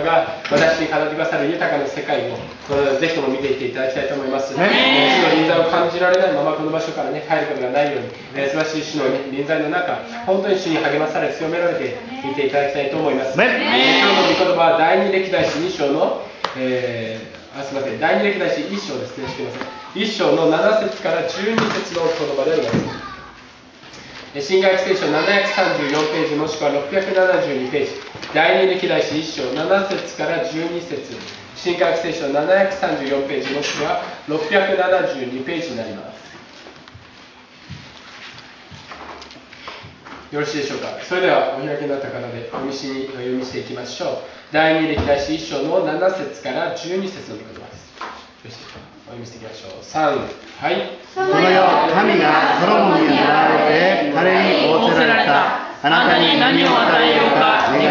が私に語ってくださる豊かな世界をぜひとも見ていっていただきたいと思います、ね、主の臨在を感じられないままこの場所から、ね、帰ることがないように、え素晴らしい主の、ね、臨在の中本当に主に励まされ強められていていただきたいと思います、ね、今日の御言葉は第二歴代史2章の、えー、あすみません第二歴代史1章です。ねしてください1章の7節から12節の言葉であります新約聖書734ページもしくは672ページ。第二歴代史1章7節から12節。新約聖書734ページもしくは672ページになります。よろしいでしょうか？それではお開きになった方でお見しにお読みしていきましょう。第二歴代史1章の7節から12節の言葉です。よろしいでしょうか？読みしていきましょう。3はい。その夜神がソロモンに現れて彼に仰せられた。あなたに何を与えようか願い。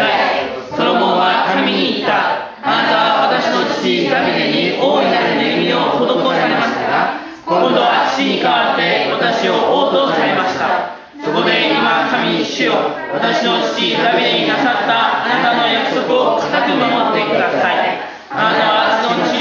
ソロモンは神に言った。あなたは私の父ダビデに大いなる恵みを施されましたが今度は父に代わって私を応答されました。そこで今神に主よ。私の父ダビデになさったあなたの約束を固く守ってください。あなた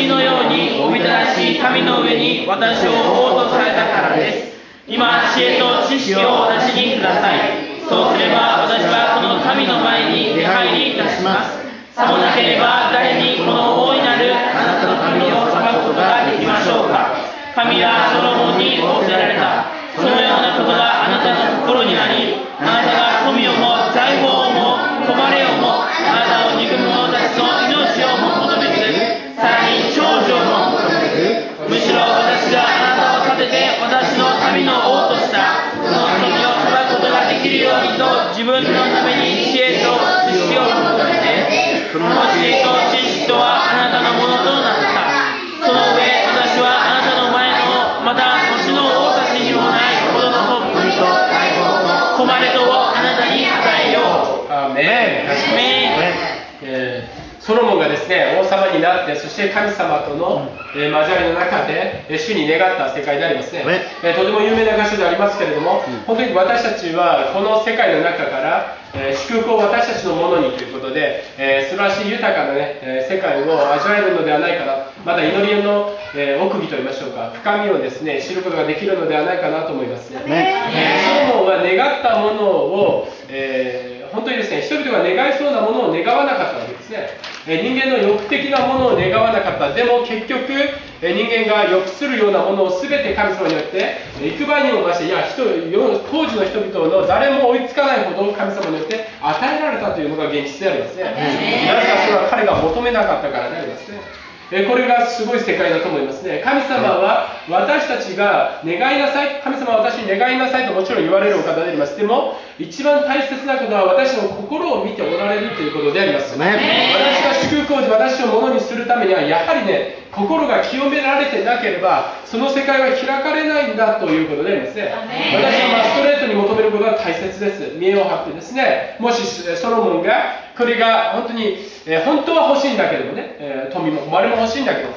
はそのようにおびただしい神の上に私を応答されたからです。今知恵と知識を私にください。そうすれば私はこの神の前に出入りいたします。さもなければ誰にこの大いなるあなたの神を裁くことができましょうか。神はソロモンに仰せられた。そのようなことがあなたの心にありあなたが分のために知恵と知識を求めてその知恵と知識とはあなたのものとなった。ソロモンがですね王様になってそして神様との、えー、交わりの中で、えー、主に願った世界でありますね、えー、とても有名な箇所でありますけれども、本当に私たちはこの世界の中から、え祝福を私たちのものにということで、え素晴らしい豊かな、ねえ世界を味わえるのではないかな。また祈りの、え奥義といいましょうか。深みをですね知ることができるのではないかなと思いますね、えソロモンは願ったものを、え本当にですね人々が願いそうなものを願わなかったわけですね。人間の欲的なものを願わなかった。でも結局人間が欲するようなものを全て神様によって幾倍にも増していや人当時の人々の誰も追いつかないほど神様によって与えられたというのが現実でありますね。なぜかそれは彼が求めなかったからでありますね。えこれがすごい世界だと思いますね。神様は私たちが願いなさい。神様は私に願いなさいともちろん言われるお方であります。でも一番大切なことは私の心を見ておられるということであります、ね、私が祝福を私をものにするためにはやはりね心が清められてなければその世界は開かれないんだということでありますね。私はまあストレートに求めることが大切です。見栄を張ってですね。もしソロモンがこれが本当に、えー、本当は欲しいんだけどもね、えー、富も誉れも欲しいんだけど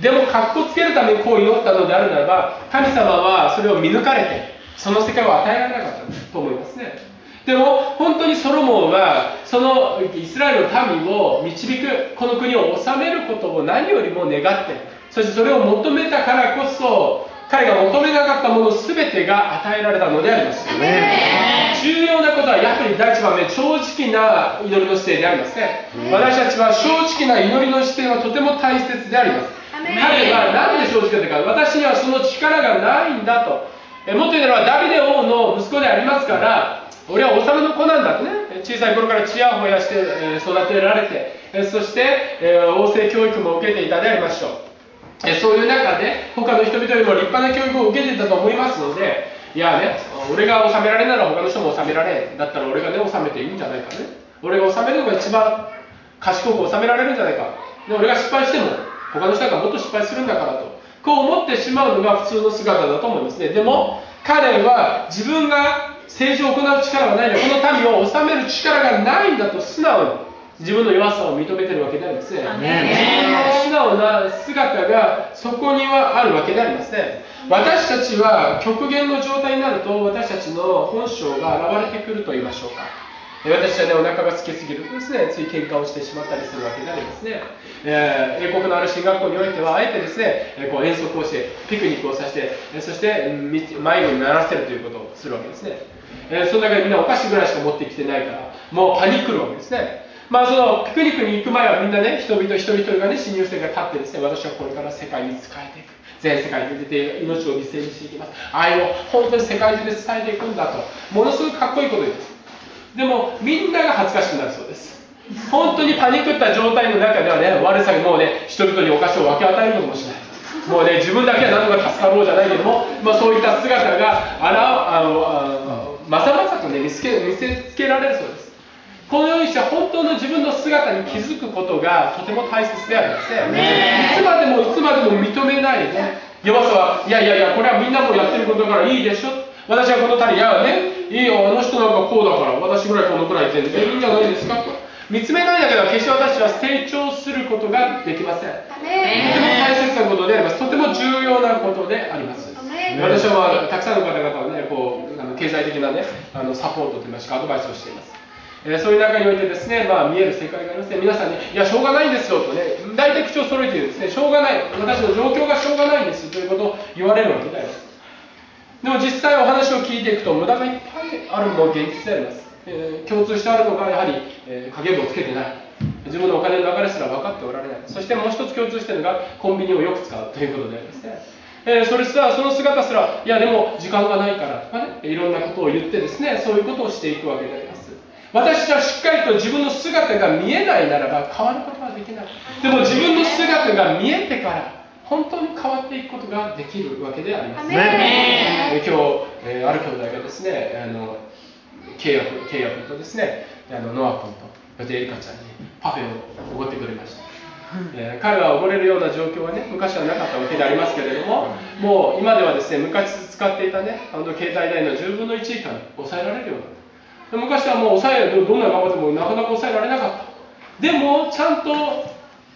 でもかっこつけるためにこう祈ったのであるならば神様はそれを見抜かれてその世界を与えられなかったと思いますね。でも本当にソロモンはそのイスラエルの民を導くこの国を治めることを何よりも願ってそしてそれを求めたからこそ彼が求めなかったもの全てが与えられたのでありますよ、ね、重要なことはやっぱり第一番目正直な祈りの姿勢でありますね、私たちは正直な祈りの姿勢はとても大切であります。彼は何で正直かというか私にはその力がないんだと。えもっと言うならばダビデ王の息子でありますから俺は王様の子なんだとね。小さい頃からちやほやして育てられてそして王政教育も受けていたでありましょう。そういう中で他の人々よりも立派な教育を受けていたと思いますのでいやね俺が治められなら他の人も治められだったら俺がね治めていいんじゃないかね。俺が治めるのが一番賢く治められるんじゃないか。で俺が失敗しても他の人がもっと失敗するんだからと。こう思ってしまうのが普通の姿だと思いますね。でも彼は自分が政治を行う力はないんだこの民を治める力がないんだと素直に。自分の弱さを認めてるわけでありますね。素直な姿がそこにはあるわけでありますね。私たちは極限の状態になると私たちの本性が現れてくると言いましょうか。私はね、お腹が空きすぎるとですね、つい喧嘩をしてしまったりするわけでありますね。えー、英国のある進学校においては、あえてですね、こう遠足をして、ピクニックをさせて、そして迷子にならせるということをするわけですね。えー、その中でみんなお菓子ぐらいしか持ってきてないから、もうパニックるわけですね。まあそのピクニックに行く前はみんなね、人々一人一人がね、新入生が立ってですね、私はこれから世界に仕えていく。全世界に出て命を犠牲にしていきます。愛を本当に世界中で伝えていくんだと。ものすごくかっこいいことです。でもみんなが恥ずかしくなるそうです本当にパニックった状態の中ではね悪さにもうね人々にお菓子を分け与えるのかもしれないもうね自分だけは何とか助かろうじゃないけども、まあ、そういった姿があらあのまさまさとね見つけ見せつけられるそうですこのようにして本当の自分の姿に気づくことがとても大切であります。ねいつまでもいつまでも認めない。で弱さはいやいやいやこれはみんなもやってることだからいいでしょ。私はこの谷いやね。いいよあの人なんかこうだから。私ぐらいこのくらい全然いいんじゃないですかと。見つめないだけでは決して私は成長することができません。とても大切なことであります。とても重要なことであります私は、まあ、たくさんの方々をねこうあの経済的なねあのサポートといいますかアドバイスをしていますえー、そういう中においてですね、まあ、見える世界がありますね。皆さんに、いや、しょうがないんですよとね、大体口を揃えてですね、しょうがない、私の状況がしょうがないんですということを言われるわけであります。でも実際お話を聞いていくと無駄がいっぱいあるのも現実であります、えー、共通してあるのがやはり、えー、影分をつけてない自分のお金の流れすら分かっておられないそしてもう一つ共通しているのがコンビニをよく使うということでありますね、えー、それすらその姿すらいやでも時間がないからとかねいろんなことを言ってですねそういうことをしていくわけであります私はしっかりと自分の姿が見えないならば変わることはできないでも自分の姿が見えてから本当に変わっていくことができるわけであります。ね、今日、えー、ある兄弟がですね、あの契約契約とですね、あのノア君と、そしてエリカちゃんにパフェをおごってくれました。えー、彼がおごれるような状況はね、昔はなかったわけでありますけれども、もう今ではですね、昔使っていたね、あの経済代の10分の1以下に抑えられるようにな。昔はもう抑える、どんな頑張ってもなかなか抑えられなかった。でも、ちゃんと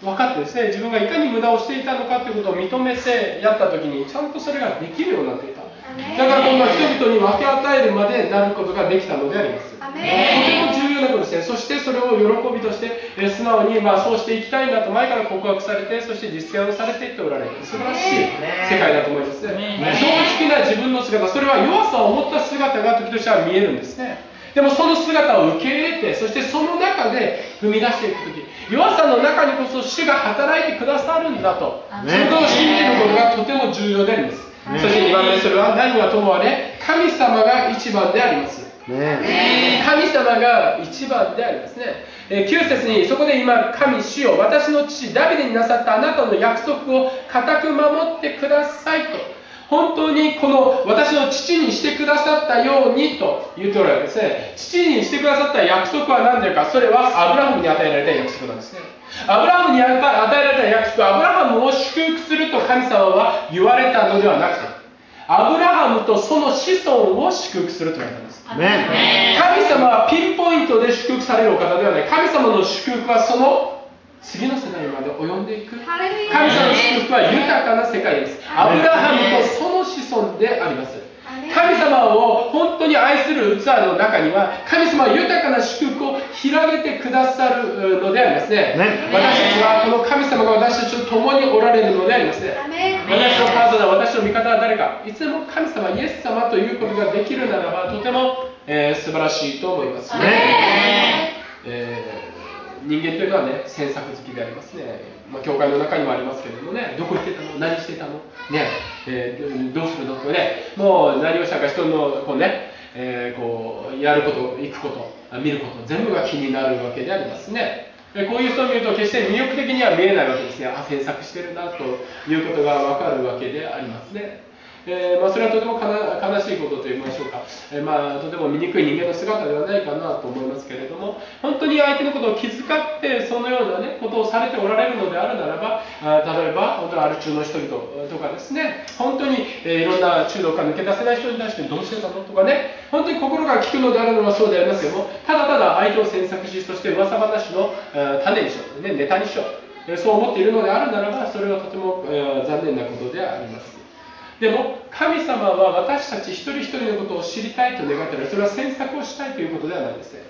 分かってですね自分がいかに無駄をしていたのかということを認めてやった時にちゃんとそれができるようになっていた。だから今度は人々に分け与えるまでなることができたのであります。とても重要なことですね。そしてそれを喜びとしてえ素直にまあそうしていきたいんだと前から告白されてそして実践をされていっておられる。素晴らしい世界だと思いますね。正直な自分の姿それは弱さを持った姿が時としては見えるんですねでもその姿を受け入れてそしてその中で踏み出していく時弱さの中にこそ主が働いてくださるんだと。そのことを信じることがとても重要であります、そして2番目それは何はともあれ神様が一番であります、ね、神様が一番でありますね、え9節にそこで今神主よ私の父ダビデになさったあなたの約束を固く守ってくださいと本当にこの私の父にしてくださったようにと言っておられるんですね。父にしてくださった約束は何でか、それはアブラハムに与えられた約束なんですね。アブラハムに与えられた約束、アブラハムを祝福すると神様は言われたのではなくて、アブラハムとその子孫を祝福すると言われたんです。神様はピンポイントで祝福されるお方ではない。神様の祝福はその次の世代まで及んでいく。神様の祝福は豊かな世界です。アブラハムとその子孫であります。神様を本当に愛する器の中には神様は豊かな祝福を広げてくださるのでありますね、ね、私たちはこの神様が私たちと共におられるのであります。ね私のパートナー私の味方は誰か。いつでも神様イエス様ということができるならばとても、えー、素晴らしいと思います。ね、えー人間というのはね詮索好きでありますね、まあ、教会の中にもありますけれどもねどこ行ってたの？何してたの？ね、えー、どうするの？とねもう何をしたか人のこうね、えー、こうやること行くこと見ること全部が気になるわけでありますね。こういう人を見ると決して魅力的には見えないわけですね。あ詮索してるなということが分かるわけでありますね。えー、まあ、それはとても悲しいことと言いましょうか、えー、まあ、とても醜い人間の姿ではないかなと思いますけれども本当に相手のことを気遣ってそのような、ね、ことをされておられるのであるならばあ例えば本当にアル中の人々とかですね。本当に、えー、いろんな中毒から抜け出せない人に対してどうしてたのとかね。本当に心が聞くのであるのはそうでありますけどもただただ相手を詮索しそして噂話の、種にしよう、ね、ネタにしようそう思っているのであるならばそれはとても、え残念なことであります。でも神様は私たち一人一人のことを知りたいと願っている。それは詮索をしたいということではないですね。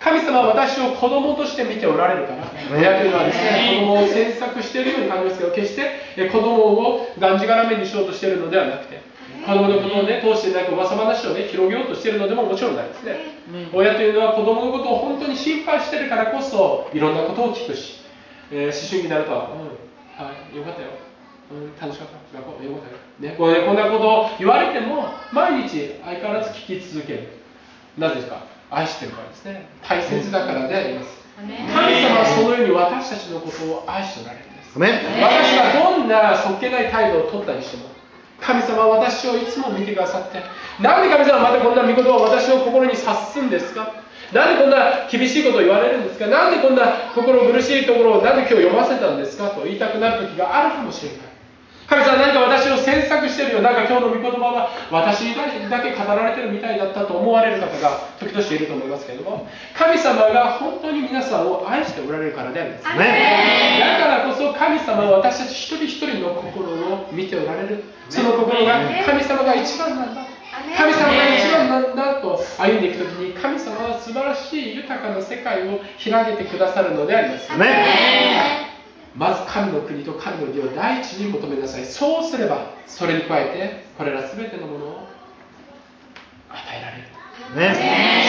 神様は私を子供として見ておられるから、親というのはですね、子供を詮索しているように感じますけど、決して子供をがんじがらめにしようとしているのではなくて、子供のことをね、通してなんか噂話をね、広げようとしているのでももちろんないですね。親というのは子供のことを本当に心配しているからこそ、いろんなことを聞くし、えー、思春期になると、うん、はい、よかったよ。うん、楽しかった。学校、よかったよ。ね、これね、こんなことを言われても、毎日相変わらず聞き続ける。なぜですか？愛してるからですね。大切だからであります。神様はそのように私たちのことを愛しておられるんです。私がどんなそっけない態度を取ったりしても神様は私をいつも見てくださってなんで神様はまたこんな御言葉を私の心に察すんですか？なんでこんな厳しいことを言われるんですか？なんでこんな心苦しいところをなんで今日読ませたんですか？と言いたくなる時があるかもしれない神様何か私を詮索してるよなんか今日の御言葉は私にだけ語られてるみたいだったと思われる方が時々いると思いますけれども神様が本当に皆さんを愛しておられるからであります、ね、だからこそ神様は私たち一人一人の心を見ておられる。その心が神様が一番なんだ。神様が一番なんだと歩んでいく時に神様は素晴らしい豊かな世界を開けてくださるのであります、ねまず神の国と神の義を第一に求めなさい。そうすればそれに加えてこれら全てのものを与えられる。ね、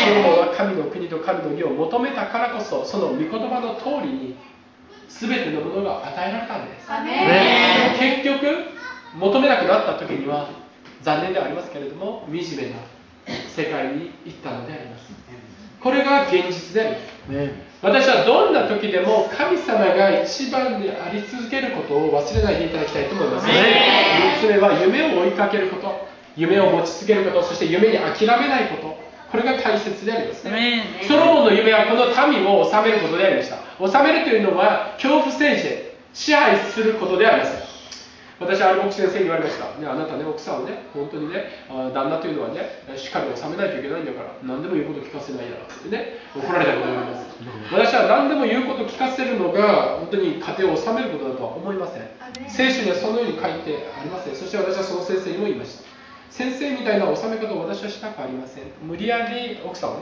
ソロモンは神の国と神の義を求めたからこそその御言葉の通りに全てのものが与えられたんです、ね、結局求めなくなった時には残念ではありますけれども惨めな世界に行ったのであります。これが現実であります、ね私はどんな時でも神様が一番であり続けることを忘れないでいただきたいと思います、ね、3つ目は夢を追いかけること。夢を持ち続けること。そして夢に諦めないこと。これが大切でありますね。ソロモンの夢はこの民を治めることでありました。治めるというのは恐怖政治で支配することではありません私はある牧師先生に言われました、ね、あなたね、奥さんをね、本当にね、旦那というのはね、しっかり収めないといけないんだから、何でも言うこと聞かせないやってね、怒られたことがあります。私は何でも言うこと聞かせるのが、本当に家庭を収めることだとは思いません。聖書にはそのように書いてありません。そして私はその先生にも言いました。先生みたいな収め方を私はしたくありません。無理やり奥さんを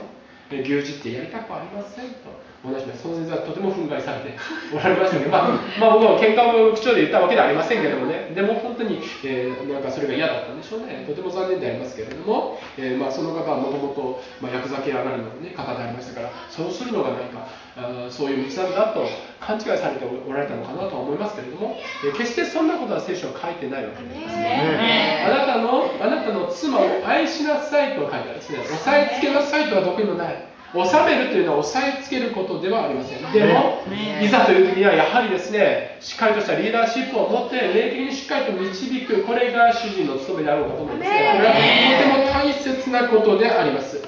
ね、牛耳ってやりたくありませんと。同じその先生はとても憤慨されておられましたけど、まあ、まあ、僕は喧嘩を口調で言ったわけではありませんけれどもね、でも本当に、えー、なんかそれが嫌だったんでしょうね、とても残念でありますけれども、えー、まあ、その方はもともとヤクザ系上がりの、ね、方でありましたから、そうするのが何かあ、そういう道なんだと勘違いされておられたのかなとは思いますけれども、えー、決してそんなことは聖書は書いてないわけですね。あなたのあなたの妻を愛しなさいと書いてあるんですね。押さえつけなさいとはどこにもない。収めるというのは押さえつけることではありません。でも、いざという時にはやはりですねしっかりとしたリーダーシップを持って霊的にしっかりと導くこれが主人の務めであろうかと思いますがこれはとても大切なことであります。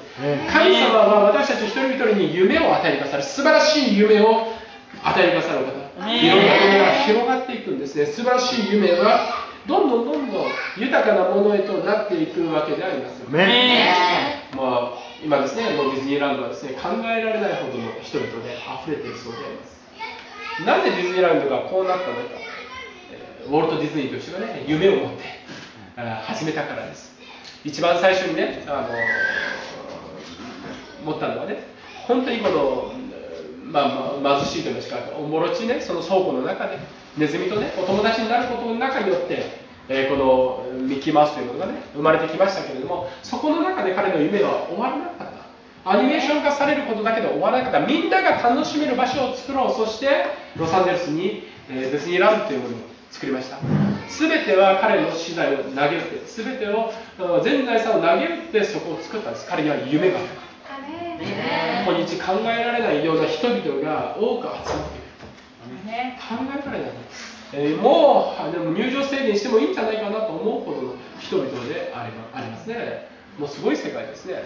神様は私たち一人一人に夢を与えてくださる素晴らしい夢を与えてくださるお方いろんな夢が広がっていくんですね。素晴らしい夢はどんどんどんどん豊かなものへとなっていくわけであります、ね、まあ今ですね、もうディズニーランドはですね、考えられないほどの人々で溢れているそうであります。なぜディズニーランドがこうなったのか、ウォルト・ディズニーとしてはね、夢を持って始めたからです。一番最初にね、あの持ったのはね、本当にこの、まあ、ま貧しいといいますか、おもろちね、その倉庫の中で、ネズミとね、お友達になることの中によって、えー、このミッキーマウスということがね生まれてきましたけれどもそこの中で彼の夢は終わらなかった。アニメーション化されることだけで終わらなかった。みんなが楽しめる場所を作ろう。そしてロサンゼルスに、えー、ディズニーランドというものを作りました。全ては彼の資材を投げ打って全てを全財産を投げ打ってそこを作ったんです。彼には夢がある今日考えられないような人々が多く集まっている。考えられない。えー、もうでも入場制限してもいいんじゃないかなと思うほどの人々でありますね。もうすごい世界ですね。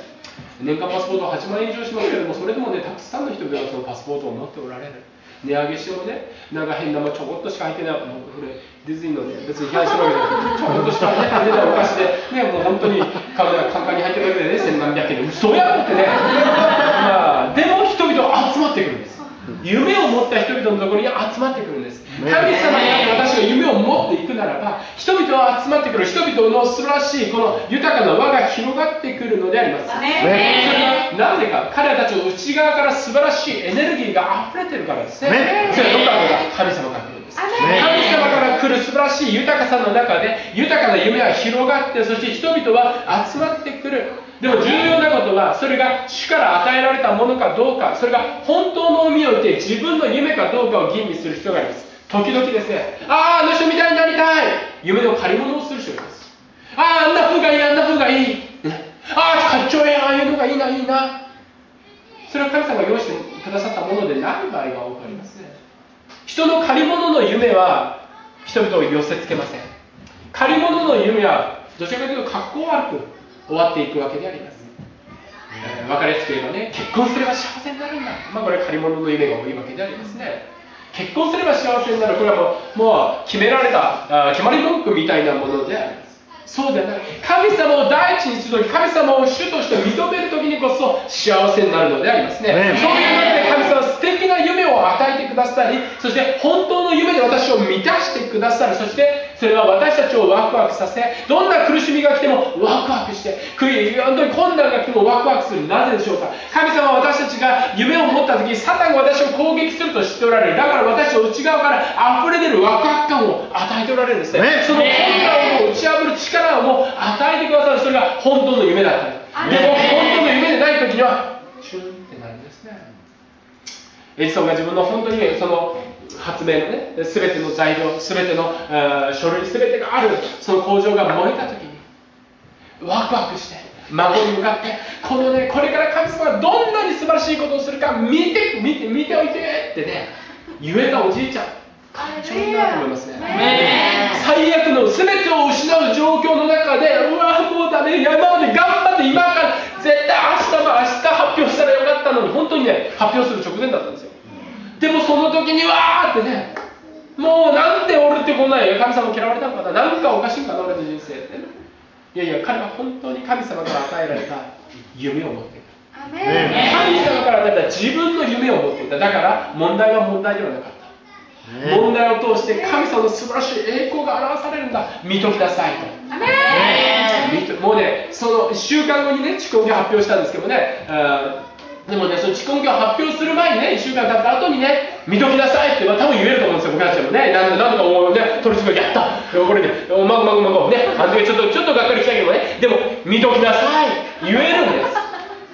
年間パスポート8万円以上しますけれどもそれでもねたくさんの人々がそのパスポートを持っておられる。値上げしてもねなんか変なもちょこっとしか入ってないもうこれディズニーのね別に批判してるわけじゃなくてちょこっとしか入ってないお菓子でねもう本当にカメラカンカンに入ってるだけでね千何百円で嘘やってね。まあでも人々集まってくるんです。夢を持った人々のところに集まってくるんです。神様にあって私が夢を持っていくならば人々は集まってくる人々の素晴らしいこの豊かな輪が広がってくるのであります。それがなぜか彼らたちの内側から素晴らしいエネルギーが溢れてるからですね。それはどこから神様から来るんです神様から来る素晴らしい豊かさの中で豊かな夢は広がってそして人々は集まってくるでも重要なことはそれが主から与えられたものかどうかそれが本当の意味を言って自分の夢かどうかを吟味する必要があります。時々ですねあああの人みたいになりたい。夢の借り物をする人がいます。あああんな風がいいあんな風がいい。ああかっちょええああいうのがいいないいな。それは神様が用意してくださったものでない場合が多くありますね。人の借り物の夢は人々を寄せつけません。借り物の夢はどちらかというと格好悪く終わっていくわけであります、えー、分かりやすく言えばね結婚すれば幸せになるんだ。まあこれ借り物の夢が多いわけでありますね。結婚すれば幸せになる。これはもうもう決められたあ決まり文句みたいなものであります。そうではない。神様を第一にするとき神様を主として認めるときにこそ幸せになるのでありますね、ね、そういう中で神様は素敵な夢を与えてくださりそして本当の夢で私を満たしてくださる。そしてそれは私たちをワクワクさせどんな苦しみが来てもワクワクして本当に困難が来てもワクワクする。なぜでしょうか？神様は私たちが夢を持った時サタンが私を攻撃すると知っておられる。だから私の内側から溢れ出るワクワク感を与えておられるんですね、ね、その困難を打ち破る力をも与えてくださる。それが本当の夢だったでも本当の夢でない時にはチュンってなるんですね。エジソンが自分の本当にその発明のね全ての材料全ての書類全てがあるその工場が燃えた時にワクワクして孫に向かってこのねこれから神様がどんなに素晴らしいことをするか見て見て見ておいてってね言えたおじいちゃん感情になると思いますね。最悪の全てを失う状況の中でうわもうダメ山まで頑張って今から絶対明日も明日発表したらよかったのに本当にね発表する直前だったんですよでもその時にわーってねもうなんで俺ってこんなんや神様嫌われたのかな。なんかおかしいんかな俺の人生って。ねいやいや彼は本当に神様から与えられた夢を持っていた。神様から与えた自分の夢を持っていた。だから問題は問題ではなかった。問題を通して神様の素晴らしい栄光が表されるんだ。見ときなさいと。もうねその1週間後にね蓄音機発表したんですけどねでもね、その蓄音機を発表する前にね、1週間経った後にね、見ときなさいって、まあ、多分言えると思うんですよ、僕たちもね。なんなんとか思うね、取り次ぎやった。これね、まごまごまご、ね、あの時ちょっと、ちょっとがっかりしたけどね、でも、見ときなさい。言えるんです。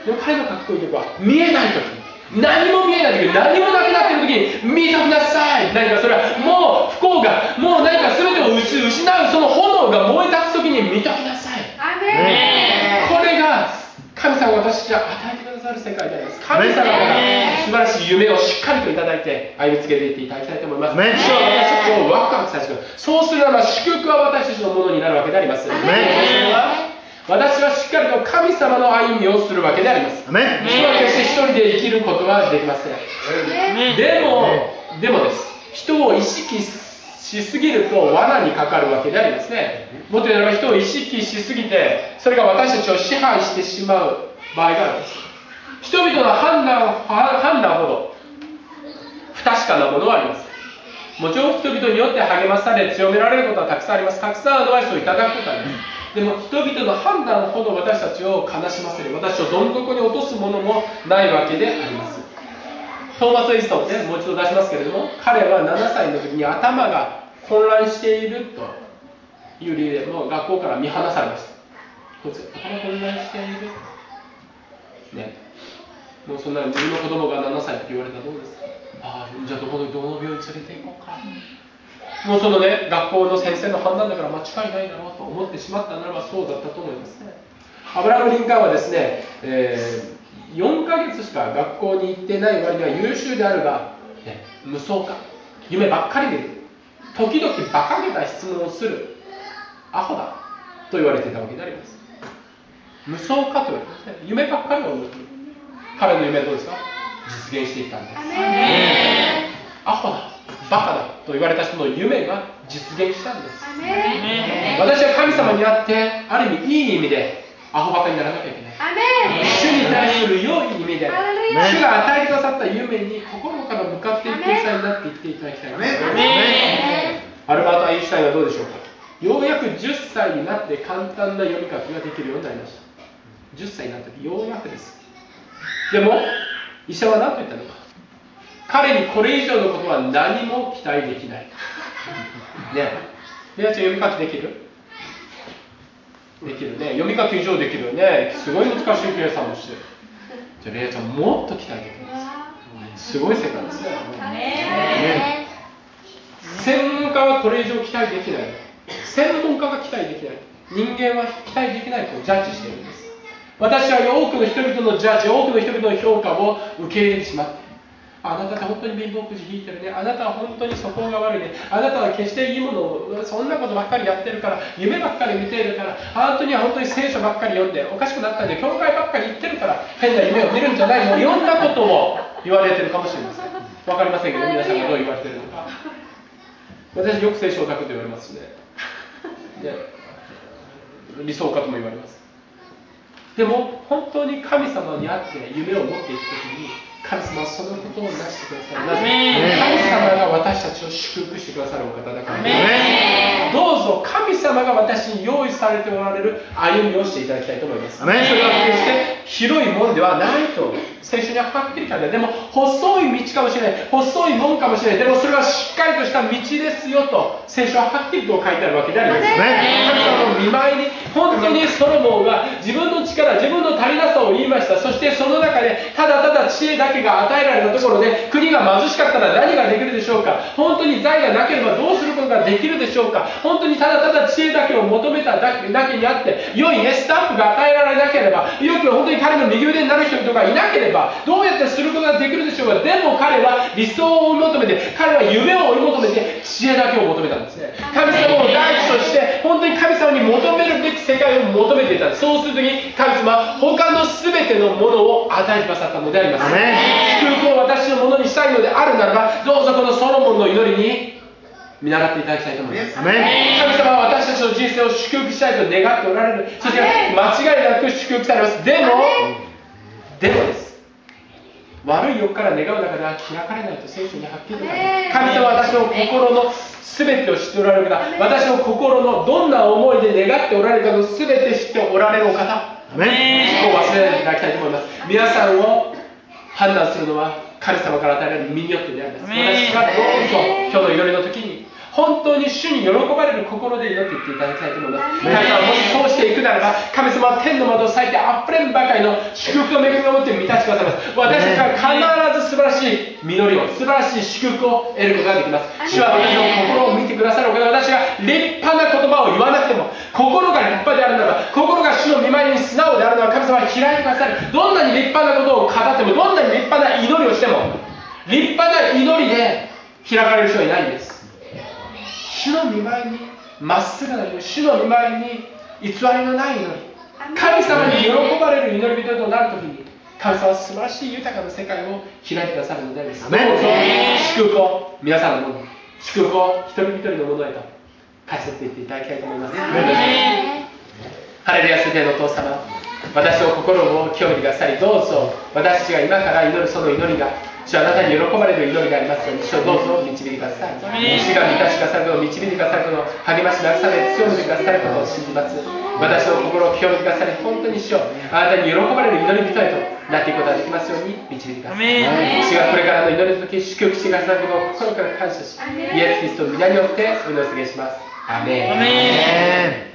でも彼のかっこいいとこは、見えない時何も見えない時何もなくなってる時に見ときなさい何かそれはもう不幸がもう何か全てを失うその炎が燃え立つ時に見ときなさいこれが神様が私たち与えてくださる世界であります。神様から素晴らしい夢をしっかりといただいて歩みつけていっていただきたいと思います。私たちをワクワクさせそうするならば祝福は私たちのものになるわけであります。私はしっかりと神様の歩みをするわけであります。主は決して一人で生きることはできません。でもでもです。人を意識しすぎると罠にかかるわけでありますね。もっと言うなら人を意識しすぎてそれが私たちを支配してしまう場合があるんです人々の判断判断ほど不確かなものはありますもちろん人々によって励まされ強められることはたくさんあります。たくさんアドバイスをいただくことはあります。でも人々の判断ほど私たちを悲しませる私をどん底に落とすものもないわけであります。トーマス・エジソンねもう一度出しますけれども彼は7歳の時に頭が混乱していると。いう理由でもう学校から見放されました。こいつ頭混乱している。ね。もうそんな自分の子供が7歳って言われたらどうですか？ああじゃあどこのどの病院連れて行こうか、もうそのね学校の先生の判断だから間違いないだろうと思ってしまったならばそうだったと思います。ねアブラハム・リンカーンはですね、えー、4ヶ月しか学校に行ってない割には優秀であるが、ね、無双か。夢ばっかり見る。時々馬鹿げた質問をする。アホだ。と言われていたわけであります。無双かと言われて夢ばっかりを思っている彼の夢はどうですか？実現していったんです。アホだバカだと言われた人の夢が実現したんです。私は神様にあってある意味いい意味でアホバカにならなきゃいけない。主に対する良い意味で主が与えてくださった夢に心からかっていってさになっていっていただきたいアルバート・アインシュタインはどうでしょうか？ようやく10歳になって簡単な読み書きができるようになりました。10歳になった時ようやくですでも医者は何と言ったのか。彼にこれ以上のことは何も期待できない。ね。えレアちゃん読み書きできる？できるね。読み書き以上できるよね。すごい難しい計算もして。るじゃあレアちゃんもっと期待できます。すごい世界ですね。ね専門家はこれ以上期待できない。専門家が期待できない。人間は期待できないとジャッジしているんです私は多くの人々のジャッジ多くの人々の評価を受け入れてしまってあなたって本当に貧乏くじ引いてるね。あなたは本当に素行が悪いね。あなたは決していいものを、そんなことばっかりやってるから、夢ばっかり見ているから、あなたには本当に聖書ばっかり読んで、おかしくなったんで、教会ばっかり行ってるから、変な夢を見るんじゃないの。いろんなことを言われてるかもしれません。わかりませんけど、皆さんがどう言われてるのか。私よく聖書を書くと言われますね。ね理想家とも言われます。でも、本当に神様に会って夢を持っていくときに、神様はそのことをなしてくださる。なぜ神様が私たちを祝福してくださるお方だから。どうぞ神様が私に用意されておられる歩みをしていただきたいと思います。それは決して広いもんではないと聖書にははっきり書いて。でも細い道かもしれない。細いもんかもしれない。でもそれはしっかりとした道ですよと聖書ははっきりと書いてあるわけであります。神様の見舞いに本当にソロモンが自分の力、自分の足りなさを言いました。そしてその中でただただ知恵だけけが与えられたところで国が貧しかったら何ができるでしょうか本当に財がなければどうすることができるでしょうか本当にただただ知恵だけを求めただけだけにあって良いねスタッフが与えられなければよく本当に彼の右腕になる人々がいなければどうやってすることができるでしょうかでも彼は理想を追い求めて彼は夢を追い求めて知恵だけを求めたんですね神様を第一として本当に神様に求めるべき世界を求めていたそうするときに神様は他の全てのものを与えてくださったのであります。祝福を私のものにしたいのであるならばどうぞこのソロモンの祈りに見習っていただきたいと思います。神様は私たちの人生を祝福したいと願っておられる。そして間違いなく祝福されます。でもでもです。悪い欲から願う中では開かれないと聖書にはっきりと神様は私の心の全てを知っておられる方。私の心のどんな思いで願っておられるかの全て知っておられるお方そこを忘れないでいただきたいと思います。皆さんを判断するのは神様から与えられる身によってであります。私がどうぞ今日の祈りの時に本当に主に喜ばれる心で祈っていっていただきたいと思います。神様もしそうしていくならば神様は天の窓を裂いてあふれんばかりの祝福と恵みを持って満たしてくださいます。私たちは必ず素晴らしい実りを素晴らしい祝福を得ることができます。主は私の心を見てくださるお方私が立派な言葉を言わなくても心が立派であるならば心が主の見舞いに素直であるならば神様は開いてくださるどんなに立派なことを語ってもどんなに立派な祈りをしても立派な祈りで開かれる人はいないんです主の見舞いにまっすぐな祈り主の見舞いに偽りのない祈り。神様に喜ばれる祈り人となるときに神様は素晴らしい豊かな世界を開いてくださるのであります。どう。ぞ祝福を皆さんのもの。祝福を一人一人のものへと勝ち取っていっていただきたいと思います。ハレルヤスデのお父様。私の心を清めてくださりどうぞ。私たちが今から祈るその祈りが主あなたに喜ばれる祈りがありますように主をどうぞ導いてください。主が満たしてくださることを導いてくださること励まし慰め強めてくださることを信じます。私の心を清めてくださり本当に主をあなたに喜ばれる祈り人へとなっていくことができますように導いてください。主がこれからの祈りの時祝福してくださることを心から感謝しイエス・キリストの皆によってお祈りします。アメン